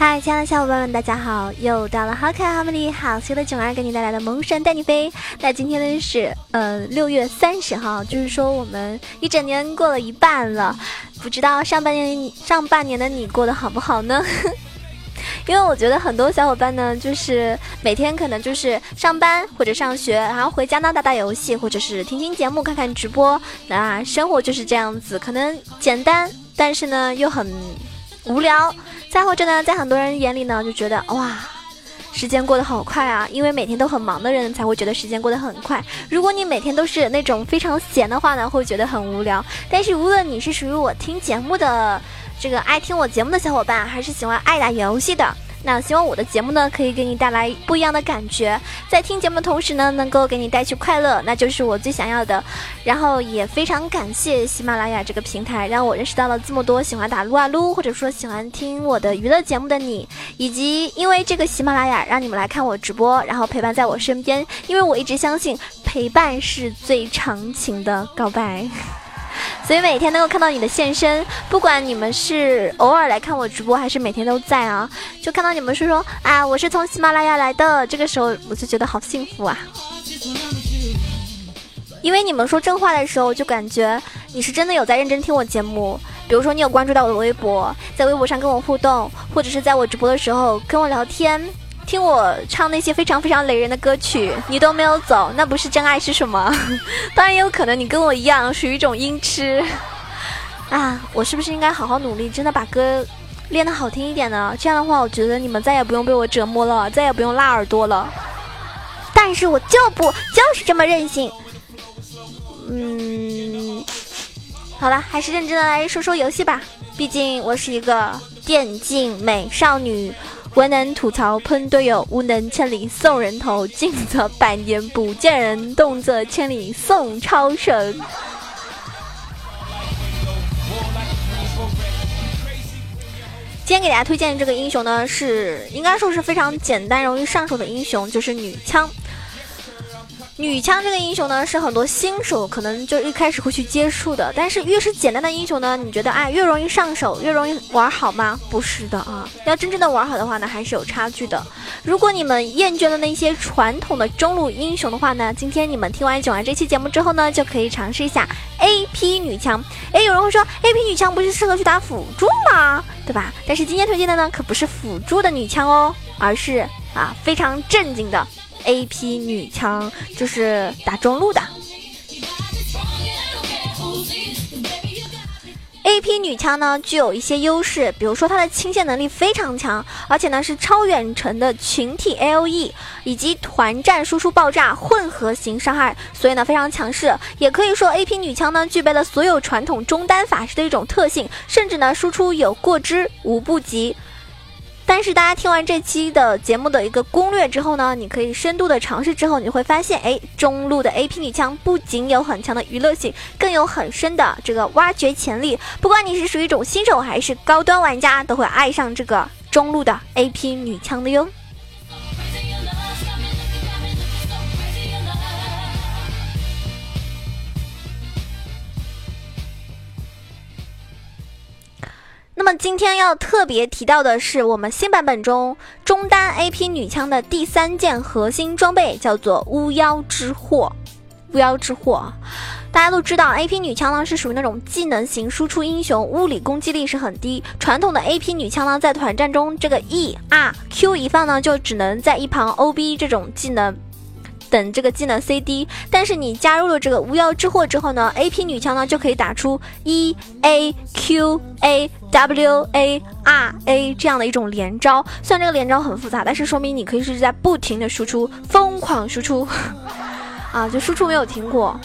嗨，亲爱的小伙伴们，大家好！又到了好可爱、好美丽、好邪的囧儿给你带来的萌神带你飞。那今天呢是呃六月三十号，就是说我们一整年过了一半了，不知道上半年上半年的你过得好不好呢？因为我觉得很多小伙伴呢，就是每天可能就是上班或者上学，然后回家呢打打游戏，或者是听听节目、看看直播，那生活就是这样子，可能简单，但是呢又很无聊。再或者呢，在很多人眼里呢，就觉得哇，时间过得好快啊！因为每天都很忙的人才会觉得时间过得很快。如果你每天都是那种非常闲的话呢，会觉得很无聊。但是无论你是属于我听节目的这个爱听我节目的小伙伴，还是喜欢爱打游戏的。那希望我的节目呢，可以给你带来不一样的感觉，在听节目的同时呢，能够给你带去快乐，那就是我最想要的。然后也非常感谢喜马拉雅这个平台，让我认识到了这么多喜欢打撸啊撸，或者说喜欢听我的娱乐节目的你，以及因为这个喜马拉雅让你们来看我直播，然后陪伴在我身边，因为我一直相信陪伴是最长情的告白。所以每天能够看到你的现身，不管你们是偶尔来看我直播，还是每天都在啊，就看到你们说说啊，我是从喜马拉雅来的，这个时候我就觉得好幸福啊。因为你们说真话的时候，就感觉你是真的有在认真听我节目。比如说你有关注到我的微博，在微博上跟我互动，或者是在我直播的时候跟我聊天。听我唱那些非常非常雷人的歌曲，你都没有走，那不是真爱是什么？当然也有可能你跟我一样属于一种音痴 啊！我是不是应该好好努力，真的把歌练得好听一点呢？这样的话，我觉得你们再也不用被我折磨了，再也不用辣耳朵了。但是我就不就是这么任性。嗯，好了，还是认真的来说说游戏吧，毕竟我是一个电竞美少女。文能吐槽喷队友，无能千里送人头，静则百年不见人，动则千里送超神。今天给大家推荐的这个英雄呢，是应该说是非常简单、容易上手的英雄，就是女枪。女枪这个英雄呢，是很多新手可能就一开始会去接触的。但是越是简单的英雄呢，你觉得哎越容易上手，越容易玩好吗？不是的啊，要真正的玩好的话呢，还是有差距的。如果你们厌倦了那些传统的中路英雄的话呢，今天你们听完九完这期节目之后呢，就可以尝试一下 AP 女枪。哎，有人会说 AP 女枪不是适合去打辅助吗？对吧？但是今天推荐的呢，可不是辅助的女枪哦，而是啊非常正经的。A P 女枪就是打中路的。A P 女枪呢，具有一些优势，比如说它的清线能力非常强，而且呢是超远程的群体 L E 以及团战输出爆炸混合型伤害，所以呢非常强势。也可以说 A P 女枪呢具备了所有传统中单法师的一种特性，甚至呢输出有过之无不及。但是大家听完这期的节目的一个攻略之后呢，你可以深度的尝试之后，你会发现，哎，中路的 A P 女枪不仅有很强的娱乐性，更有很深的这个挖掘潜力。不管你是属于一种新手还是高端玩家，都会爱上这个中路的 A P 女枪的哟。今天要特别提到的是，我们新版本中中单 AP 女枪的第三件核心装备，叫做巫妖之祸。巫妖之祸，大家都知道，AP 女枪呢是属于那种技能型输出英雄，物理攻击力是很低。传统的 AP 女枪呢，在团战中，这个 E R Q 一放呢，就只能在一旁 OB 这种技能。等这个技能 CD，但是你加入了这个巫妖之祸之后呢，AP 女枪呢就可以打出 E A Q A W A R A 这样的一种连招。虽然这个连招很复杂，但是说明你可以是在不停的输出，疯狂输出 啊，就输出没有停过。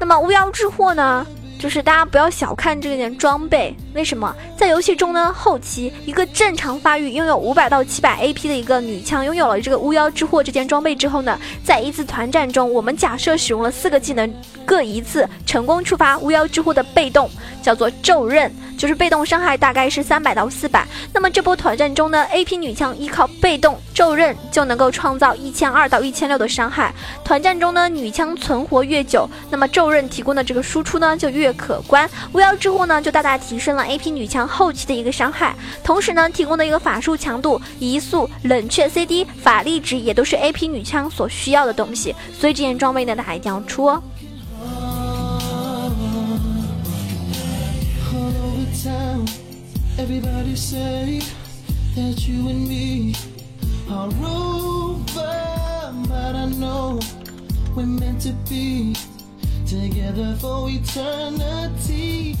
那么巫妖之祸呢？就是大家不要小看这件装备，为什么在游戏中呢？后期一个正常发育、拥有五百到七百 AP 的一个女枪，拥有了这个巫妖之祸这件装备之后呢，在一次团战中，我们假设使用了四个技能各一次，成功触发巫妖之祸的被动，叫做咒刃。就是被动伤害大概是三百到四百，那么这波团战中呢，A P 女枪依靠被动咒刃就能够创造一千二到一千六的伤害。团战中呢，女枪存活越久，那么咒刃提供的这个输出呢就越可观。巫妖之祸呢就大大提升了 AP 女枪后期的一个伤害，同时呢，提供的一个法术强度、移速、冷却 CD、法力值也都是 AP 女枪所需要的东西，所以这件装备呢，大家一定要出哦。everybody say that you and me are over but i know we're meant to be together for eternity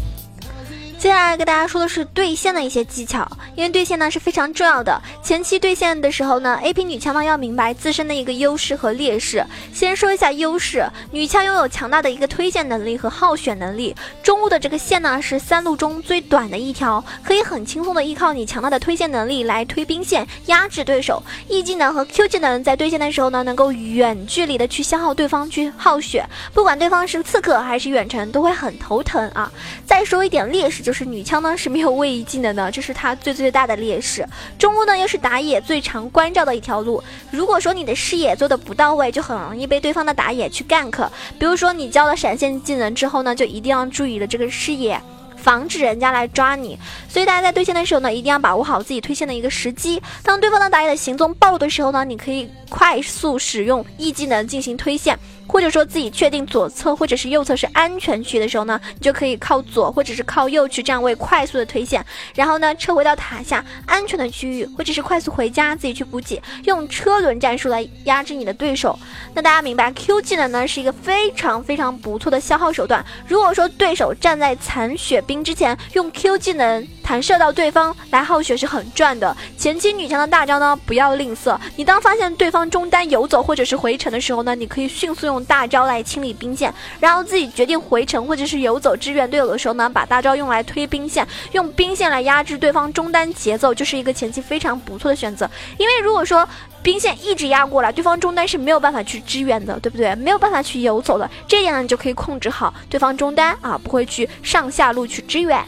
接下来跟大家说的是兑现的一些技巧因为对线呢是非常重要的。前期对线的时候呢，A P 女枪呢要明白自身的一个优势和劣势。先说一下优势，女枪拥有强大的一个推线能力和耗血能力。中路的这个线呢是三路中最短的一条，可以很轻松的依靠你强大的推线能力来推兵线，压制对手。E 技能和 Q 技能在对线的时候呢，能够远距离的去消耗对方去耗血，不管对方是刺客还是远程，都会很头疼啊。再说一点劣势，就是女枪呢是没有位移技能的，这是它最最最大的劣势。中路呢又是打野最常关照的一条路，如果说你的视野做的不到位，就很容易被对方的打野去 gank。比如说你交了闪现技能之后呢，就一定要注意了这个视野。防止人家来抓你，所以大家在对线的时候呢，一定要把握好自己推线的一个时机。当对方的打野的行踪暴露的时候呢，你可以快速使用 E 技能进行推线，或者说自己确定左侧或者是右侧是安全区的时候呢，你就可以靠左或者是靠右去站位，快速的推线，然后呢撤回到塔下安全的区域，或者是快速回家自己去补给，用车轮战术来压制你的对手。那大家明白 Q 技能呢是一个非常非常不错的消耗手段。如果说对手站在残血。兵之前用 Q 技能弹射到对方来耗血是很赚的。前期女强的大招呢，不要吝啬。你当发现对方中单游走或者是回城的时候呢，你可以迅速用大招来清理兵线，然后自己决定回城或者是游走支援队友的时候呢，把大招用来推兵线，用兵线来压制对方中单节奏，就是一个前期非常不错的选择。因为如果说兵线一直压过来，对方中单是没有办法去支援的，对不对？没有办法去游走的，这样呢，你就可以控制好对方中单啊，不会去上下路去支援。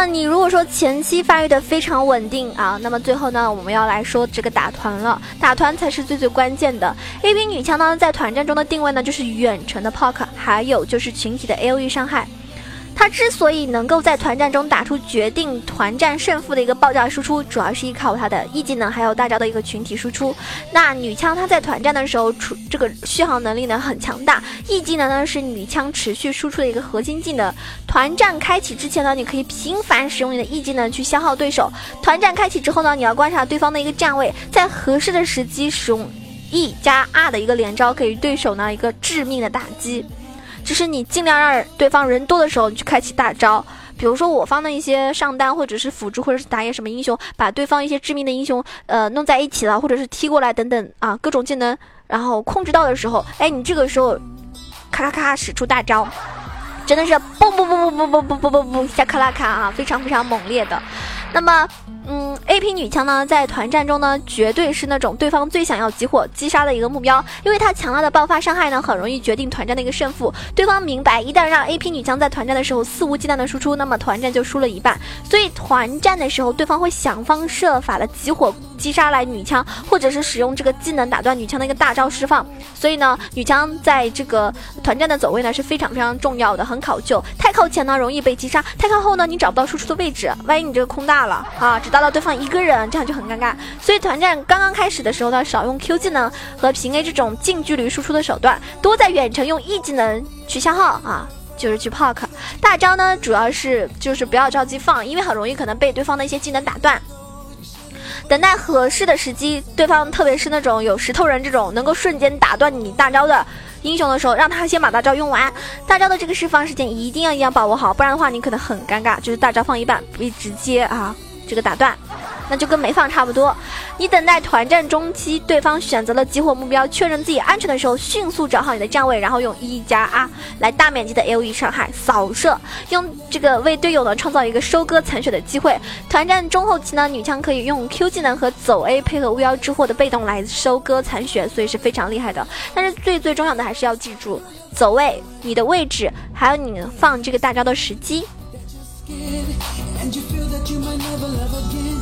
么你如果说前期发育的非常稳定啊，那么最后呢，我们要来说这个打团了，打团才是最最关键的。A P 女枪呢，在团战中的定位呢，就是远程的 poke，还有就是群体的 A O E 伤害。他之所以能够在团战中打出决定团战胜负的一个爆炸输出，主要是依靠他的 E 技能还有大招的一个群体输出。那女枪她在团战的时候出这个续航能力呢很强大，E 技能呢是女枪持续输出的一个核心技能。团战开启之前呢，你可以频繁使用你的 E 技能去消耗对手。团战开启之后呢，你要观察对方的一个站位，在合适的时机使用 E 加 R 的一个连招，给予对手呢一个致命的打击。就是你尽量让对方人多的时候，你去开启大招。比如说我方的一些上单或者是辅助或者是打野什么英雄，把对方一些致命的英雄呃弄在一起了，或者是踢过来等等啊，各种技能，然后控制到的时候，哎，你这个时候咔咔咔使出大招，真的是嘣嘣嘣嘣嘣嘣嘣嘣嘣嘣下克拉卡啊，非常非常猛烈的。那么。嗯，A P 女枪呢，在团战中呢，绝对是那种对方最想要集火击杀的一个目标，因为它强大的爆发伤害呢，很容易决定团战的一个胜负。对方明白，一旦让 A P 女枪在团战的时候肆无忌惮的输出，那么团战就输了一半。所以团战的时候，对方会想方设法的集火击杀来女枪，或者是使用这个技能打断女枪的一个大招释放。所以呢，女枪在这个团战的走位呢是非常非常重要的，很考究。太靠前呢，容易被击杀；太靠后呢，你找不到输出的位置，万一你这个空大了啊，打到。对方一个人，这样就很尴尬。所以团战刚刚开始的时候呢，少用 Q 技能和平 A 这种近距离输出的手段，多在远程用 E 技能去消耗啊，就是去 poke 大招呢，主要是就是不要着急放，因为很容易可能被对方的一些技能打断。等待合适的时机，对方特别是那种有石头人这种能够瞬间打断你大招的英雄的时候，让他先把大招用完。大招的这个释放时间一定要一定要把握好，不然的话你可能很尴尬，就是大招放一半被直接啊。这个打断，那就跟没放差不多。你等待团战中期，对方选择了激活目标，确认自己安全的时候，迅速找好你的站位，然后用一加 R 来大面积的 A O E 伤害扫射，用这个为队友呢创造一个收割残血的机会。团战中后期呢，女枪可以用 Q 技能和走 A 配合巫妖之祸的被动来收割残血，所以是非常厉害的。但是最最重要的还是要记住走位、你的位置，还有你放这个大招的时机。And you feel that you might never love again.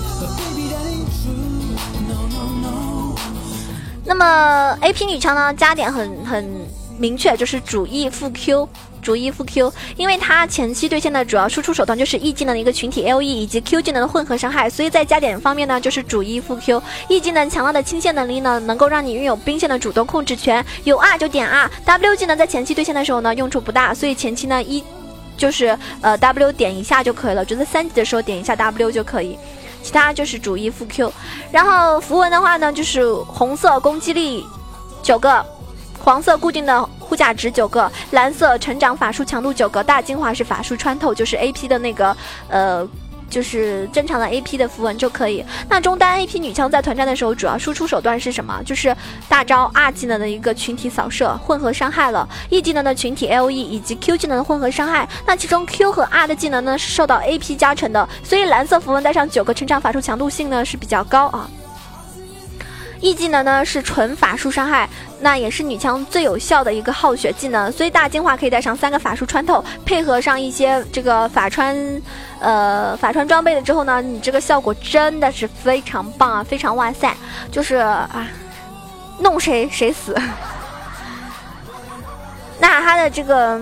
那么 A P 女枪呢，加点很很明确，就是主 E 副 Q，主 E 副 Q，因为它前期对线的主要输出手段就是 E 技能的一个群体 L E 以及 Q 技能的混合伤害，所以在加点方面呢，就是主 E 副 Q，E 技能强大的清线能力呢，能够让你拥有兵线的主动控制权，有 R 就点 R，W 技能在前期对线的时候呢，用处不大，所以前期呢一就是呃 W 点一下就可以了，觉得三级的时候点一下 W 就可以。其他就是主 E 副 Q，然后符文的话呢，就是红色攻击力九个，黄色固定的护甲值九个，蓝色成长法术强度九个，大精华是法术穿透，就是 A P 的那个呃。就是正常的 A P 的符文就可以。那中单 A P 女枪在团战的时候，主要输出手段是什么？就是大招 R 技能的一个群体扫射，混合伤害了 E 技能的群体 L E 以及 Q 技能的混合伤害。那其中 Q 和 R 的技能呢是受到 A P 加成的，所以蓝色符文带上九个成长法术强度性呢是比较高啊。E 技能呢是纯法术伤害，那也是女枪最有效的一个耗血技能，所以大精华可以带上三个法术穿透，配合上一些这个法穿，呃法穿装备了之后呢，你这个效果真的是非常棒啊，非常哇塞，就是啊，弄谁谁死。那他的这个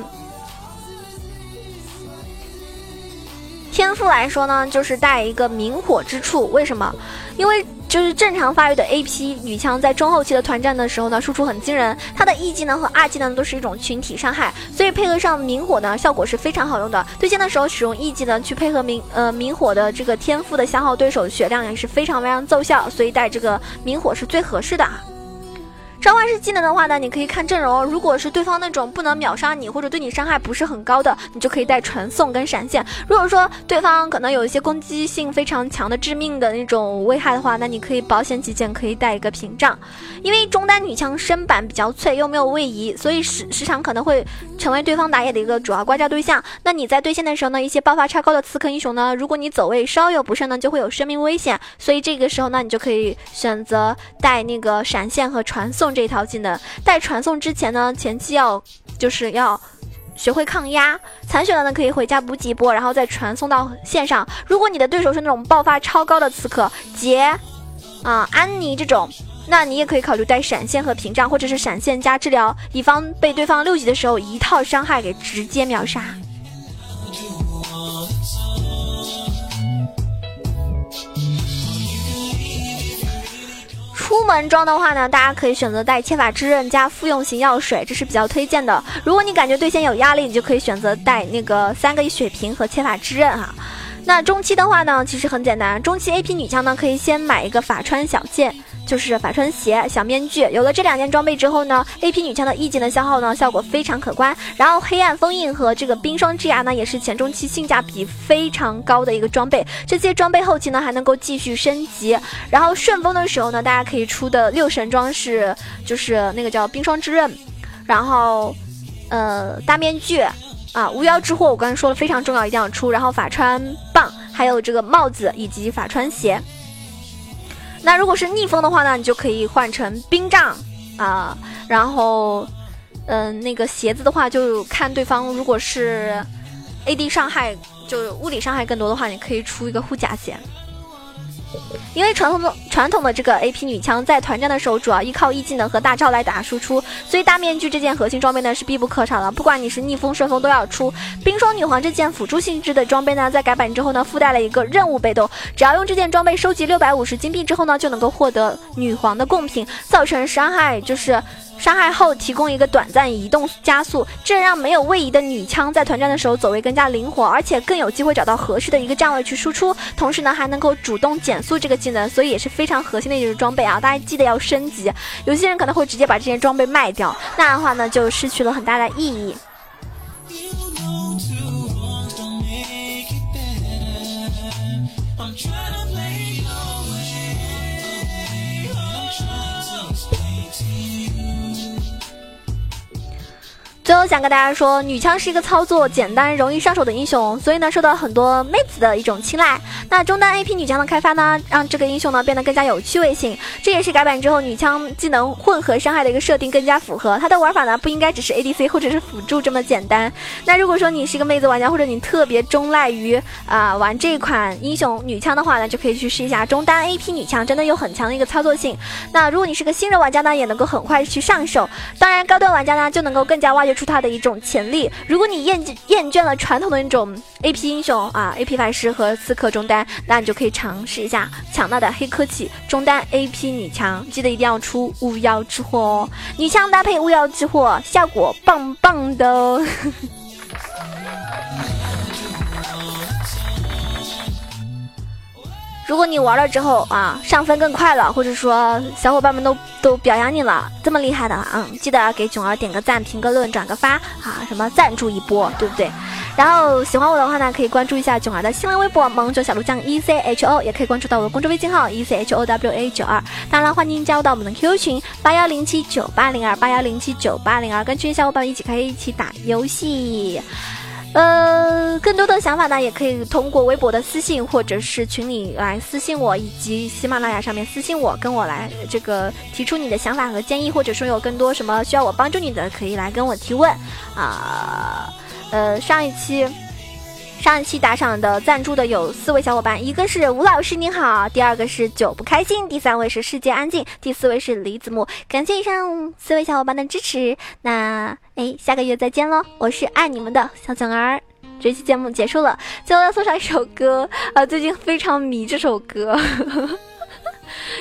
天赋来说呢，就是带一个明火之处，为什么？因为。就是正常发育的 A P 女枪，在中后期的团战的时候呢，输出很惊人。她的 E 技能和 R 技能都是一种群体伤害，所以配合上明火呢，效果是非常好用的。对线的时候使用 E 技能去配合明呃明火的这个天赋的消耗对手血量也是非常非常奏效，所以带这个明火是最合适的啊。召唤师技能的话呢，你可以看阵容。如果是对方那种不能秒杀你或者对你伤害不是很高的，你就可以带传送跟闪现。如果说对方可能有一些攻击性非常强的致命的那种危害的话，那你可以保险起见可以带一个屏障。因为中单女枪身板比较脆又没有位移，所以时时常可能会成为对方打野的一个主要关照对象。那你在对线的时候呢，一些爆发超高的刺客英雄呢，如果你走位稍有不慎呢，就会有生命危险。所以这个时候呢，你就可以选择带那个闪现和传送。这一套技能带传送之前呢，前期要就是要学会抗压，残血了呢可以回家补几波，然后再传送到线上。如果你的对手是那种爆发超高的刺客，杰啊、安妮这种，那你也可以考虑带闪现和屏障，或者是闪现加治疗，以防被对方六级的时候一套伤害给直接秒杀。出门装的话呢，大家可以选择带切法之刃加复用型药水，这是比较推荐的。如果你感觉对线有压力，你就可以选择带那个三个一血瓶和切法之刃哈。那中期的话呢，其实很简单，中期 A P 女枪呢可以先买一个法穿小剑。就是法穿鞋、小面具，有了这两件装备之后呢，A P 女枪的一技能消耗呢效果非常可观。然后黑暗封印和这个冰霜之牙呢，也是前中期性价比非常高的一个装备。这些装备后期呢还能够继续升级。然后顺风的时候呢，大家可以出的六神装是就是那个叫冰霜之刃，然后呃大面具啊无妖之祸，我刚才说了非常重要，一定要出。然后法穿棒，还有这个帽子以及法穿鞋。那如果是逆风的话呢，你就可以换成冰杖啊，然后，嗯，那个鞋子的话就看对方，如果是 AD 伤害，就物理伤害更多的话，你可以出一个护甲鞋。因为传统的传统的这个 A P 女枪在团战的时候主要依靠一技能和大招来打输出，所以大面具这件核心装备呢是必不可少的。不管你是逆风顺风都要出。冰霜女皇这件辅助性质的装备呢，在改版之后呢，附带了一个任务被动，只要用这件装备收集六百五十金币之后呢，就能够获得女皇的贡品，造成伤害就是。伤害后提供一个短暂移动加速，这让没有位移的女枪在团战的时候走位更加灵活，而且更有机会找到合适的一个站位去输出。同时呢，还能够主动减速这个技能，所以也是非常核心的一种装备啊！大家记得要升级。有些人可能会直接把这件装备卖掉，那样的话呢，就失去了很大的意义。最后想跟大家说，女枪是一个操作简单、容易上手的英雄，所以呢受到很多妹子的一种青睐。那中单 AP 女枪的开发呢，让这个英雄呢变得更加有趣味性，这也是改版之后女枪技能混合伤害的一个设定更加符合。它的玩法呢不应该只是 ADC 或者是辅助这么简单。那如果说你是一个妹子玩家，或者你特别钟爱于啊玩这款英雄女枪的话呢，就可以去试一下中单 AP 女枪，真的有很强的一个操作性。那如果你是个新人玩家呢，也能够很快去上手。当然高端玩家呢就能够更加挖掘。出它的一种潜力。如果你厌厌倦了传统的那种 A P 英雄啊，A P 法师和刺客中单，那你就可以尝试一下强大的黑科技中单 A P 女枪。记得一定要出巫妖之祸哦，女枪搭配巫妖之祸，效果棒棒的哦。如果你玩了之后啊，上分更快了，或者说小伙伴们都都表扬你了，这么厉害的，嗯，记得给囧儿点个赞、评个论、转个发啊，什么赞助一波，对不对？然后喜欢我的话呢，可以关注一下囧儿的新浪微博“萌囧小鹿酱 E C H O”，也可以关注到我的公众微信号 “E C H O W A 九二”。当然，欢迎加入到我们的 QQ 群八幺零七九八零二八幺零七九八零二，跟群小伙伴一起可以一起打游戏。呃，更多的想法呢，也可以通过微博的私信或者是群里来私信我，以及喜马拉雅上面私信我，跟我来这个提出你的想法和建议，或者说有更多什么需要我帮助你的，可以来跟我提问啊。呃，上一期上一期打赏的赞助的有四位小伙伴，一个是吴老师您好，第二个是酒不开心，第三位是世界安静，第四位是李子木，感谢以上四位小伙伴的支持。那。哎，下个月再见喽！我是爱你们的小囧儿。这期节目结束了，最后要送上一首歌啊，最近非常迷这首歌，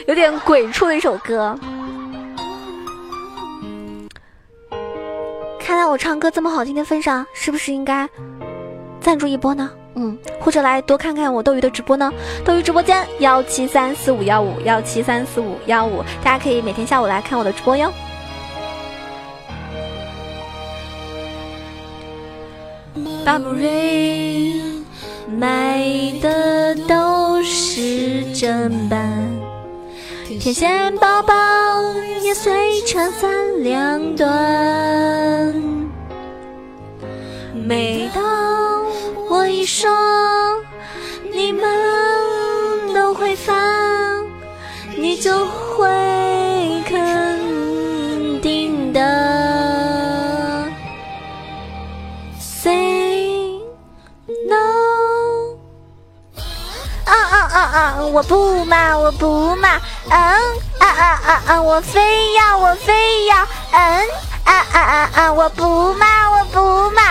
有点鬼畜的一首歌。看来我唱歌这么好听的份上，是不是应该赞助一波呢？嗯，或者来多看看我斗鱼的直播呢？斗鱼直播间幺七三四五幺五幺七三四五幺五，大家可以每天下午来看我的直播哟。巴布瑞买的都是正版，天线宝宝也随车三两段。每当我一说，你们都会放，你就会肯定的。Say no！啊啊啊啊！我不嘛，我不嘛，嗯啊啊啊啊！我非要，我非要，嗯啊啊啊啊！我不嘛，我不嘛，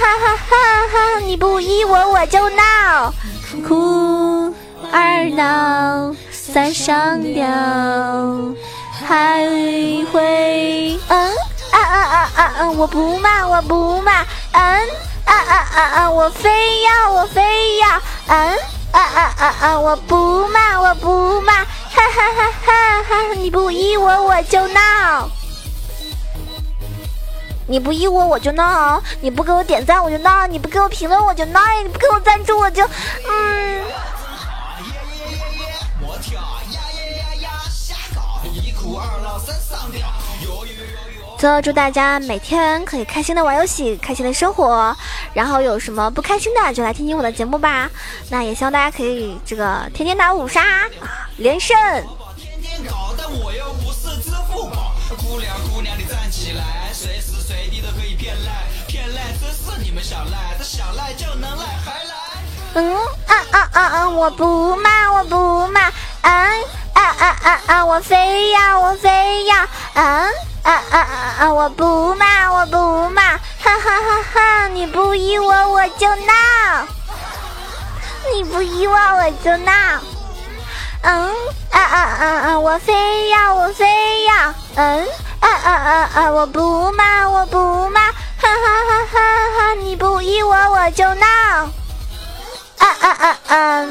哈哈哈哈！你不依我，我就闹，哭二闹三上吊，还会嗯啊啊啊啊啊！我不骂，我不骂，嗯啊啊啊啊！我非要，我非要，嗯。啊啊啊啊！我不骂，我不骂，哈哈哈哈哈！你不依我，我就闹；你不依我，我就闹；你不给我点赞，我就闹；你不给我评论，我就闹；你不给我赞助，我就嗯。最后祝大家每天可以开心的玩游戏，开心的生活。然后有什么不开心的，就来听听我的节目吧。那也希望大家可以这个天天打五杀啊，连胜。嗯啊啊啊啊！我不骂，我不骂。嗯啊啊啊啊！我非要，我非要。嗯。啊啊啊啊！我不骂，我不骂，哈哈哈哈！你不依我，我就闹；你不依我，我就闹。嗯啊啊啊啊！我非要，我非要。嗯啊啊啊啊！我不骂，我不骂。哈哈哈！哈哈，你不依我，我就闹！啊啊啊啊！